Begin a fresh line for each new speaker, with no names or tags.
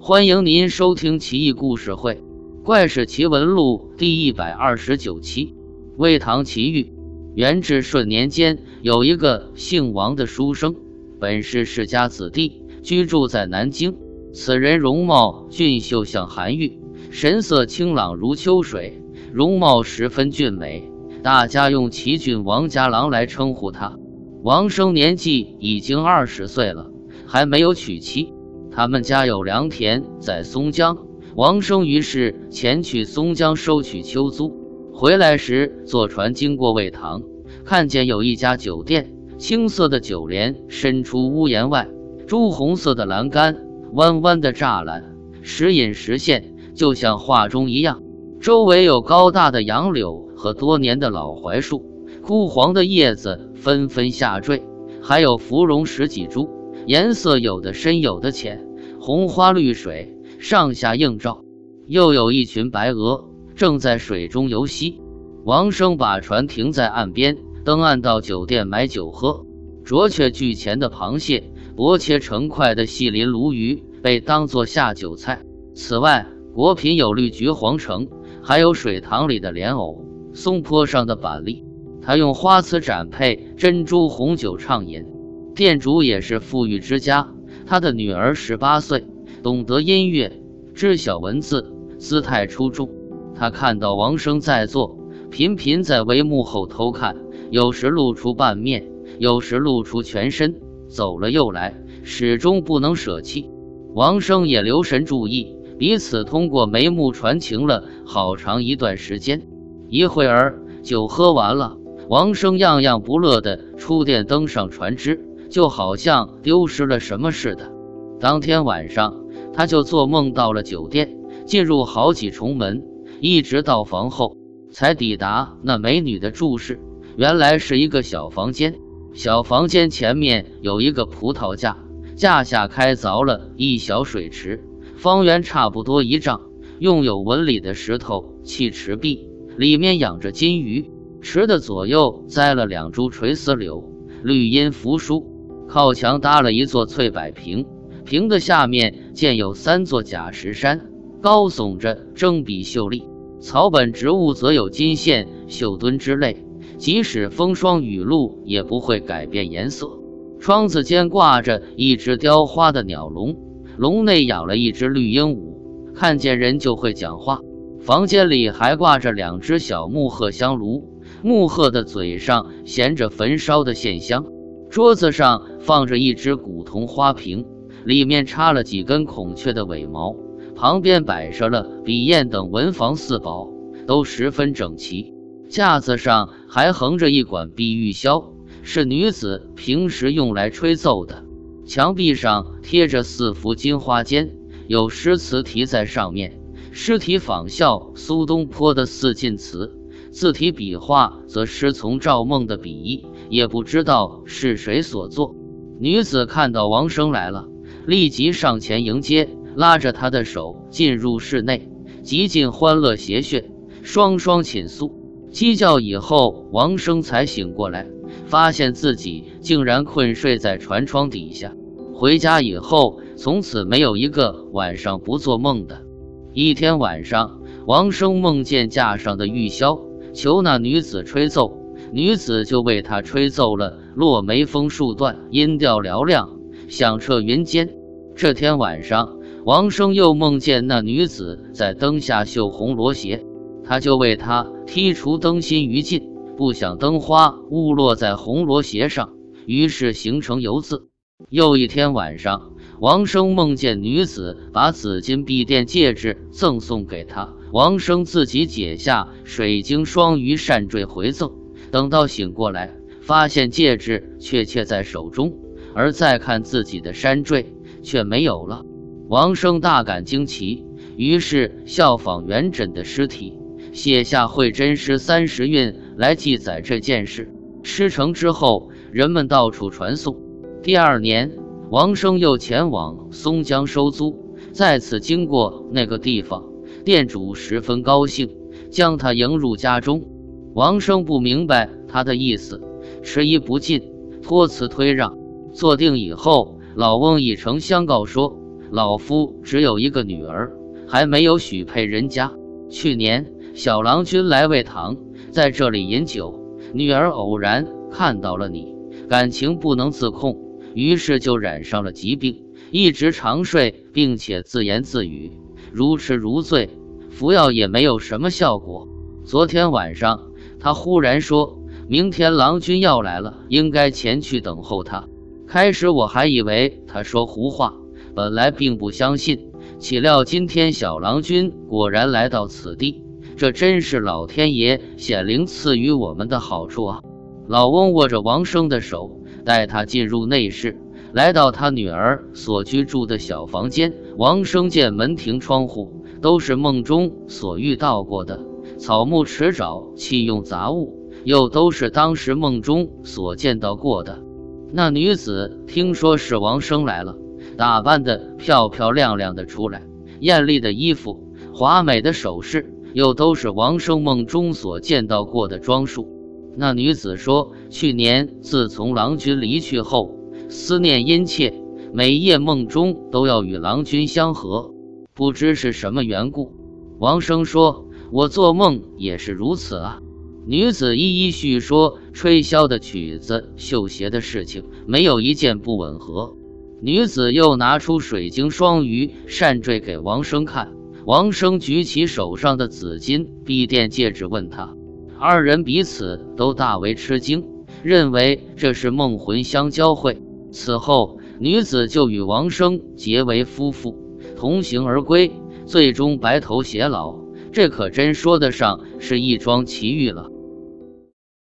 欢迎您收听《奇异故事会·怪事奇闻录》第一百二十九期。魏唐奇遇。元至顺年间，有一个姓王的书生，本是世家子弟，居住在南京。此人容貌俊秀，像韩愈，神色清朗如秋水，容貌十分俊美。大家用奇俊王家郎来称呼他。王生年纪已经二十岁了，还没有娶妻。他们家有良田在松江，王生于是前去松江收取秋租。回来时坐船经过魏塘，看见有一家酒店，青色的酒帘伸出屋檐外，朱红色的栏杆，弯弯的栅栏，时隐时现，就像画中一样。周围有高大的杨柳和多年的老槐树，枯黄的叶子纷纷下坠，还有芙蓉十几株。颜色有的深，有的浅，红花绿水，上下映照。又有一群白鹅正在水中游戏。王生把船停在岸边，登岸到酒店买酒喝。啄雀巨钳的螃蟹，薄切成块的细鳞鲈鱼，被当作下酒菜。此外，果品有绿橘黄橙，还有水塘里的莲藕，松坡上的板栗。他用花瓷盏配珍珠红酒畅饮。店主也是富裕之家，他的女儿十八岁，懂得音乐，知晓文字，姿态出众。他看到王生在座，频频在帷幕后偷看，有时露出半面，有时露出全身，走了又来，始终不能舍弃。王生也留神注意，彼此通过眉目传情了好长一段时间。一会儿酒喝完了，王生样样不乐地出店登上船只。就好像丢失了什么似的。当天晚上，他就做梦到了酒店，进入好几重门，一直到房后，才抵达那美女的住室。原来是一个小房间，小房间前面有一个葡萄架，架下开凿了一小水池，方圆差不多一丈，用有纹理的石头砌池壁，里面养着金鱼。池的左右栽了两株垂丝柳，绿荫扶疏。靠墙搭了一座翠柏坪，坪的下面建有三座假石山，高耸着，争比秀丽。草本植物则有金线、绣墩之类，即使风霜雨露也不会改变颜色。窗子间挂着一只雕花的鸟笼，笼内养了一只绿鹦鹉，看见人就会讲话。房间里还挂着两只小木鹤香炉，木鹤的嘴上衔着焚烧的线香。桌子上放着一只古铜花瓶，里面插了几根孔雀的尾毛，旁边摆设了笔砚等文房四宝，都十分整齐。架子上还横着一管碧玉箫，是女子平时用来吹奏的。墙壁上贴着四幅金花笺，有诗词题在上面，诗题仿效苏东坡的《四进词》。字体笔画则师从赵孟的笔意，也不知道是谁所作。女子看到王生来了，立即上前迎接，拉着他的手进入室内，极尽欢乐谐谑，双双寝宿。鸡叫以后，王生才醒过来，发现自己竟然困睡在船窗底下。回家以后，从此没有一个晚上不做梦的。一天晚上，王生梦见架上的玉箫。求那女子吹奏，女子就为他吹奏了“落梅风树段，音调嘹亮，响彻云间”。这天晚上，王生又梦见那女子在灯下绣红罗鞋，他就为她剔除灯芯余烬，不想灯花误落在红罗鞋上，于是形成油渍。又一天晚上，王生梦见女子把紫金碧殿戒指赠送给他。王生自己解下水晶双鱼扇坠回赠，等到醒过来，发现戒指确切在手中，而再看自己的山坠却没有了。王生大感惊奇，于是效仿元稹的尸体，写下会真诗三十韵来记载这件事。诗成之后，人们到处传颂。第二年，王生又前往松江收租，再次经过那个地方。店主十分高兴，将他迎入家中。王生不明白他的意思，迟疑不进，托辞推让。坐定以后，老翁以诚相告说：“老夫只有一个女儿，还没有许配人家。去年小郎君来魏堂，在这里饮酒，女儿偶然看到了你，感情不能自控，于是就染上了疾病，一直长睡，并且自言自语，如痴如醉，服药也没有什么效果。昨天晚上，他忽然说明天郎君要来了，应该前去等候他。开始我还以为他说胡话，本来并不相信。岂料今天小郎君果然来到此地，这真是老天爷显灵赐予我们的好处啊！老翁握着王生的手，带他进入内室，来到他女儿所居住的小房间。王生见门庭窗户都是梦中所遇到过的草木池沼、器用杂物，又都是当时梦中所见到过的。那女子听说是王生来了。打扮的漂漂亮亮的出来，艳丽的衣服，华美的首饰，又都是王生梦中所见到过的装束。那女子说：“去年自从郎君离去后，思念殷切，每夜梦中都要与郎君相合，不知是什么缘故。”王生说：“我做梦也是如此啊。”女子一一叙说吹箫的曲子、绣鞋的事情，没有一件不吻合。女子又拿出水晶双鱼扇坠给王生看，王生举起手上的紫金碧殿戒指，问他，二人彼此都大为吃惊，认为这是梦魂相交汇。此后，女子就与王生结为夫妇，同行而归，最终白头偕老。这可真说得上是一桩奇遇了。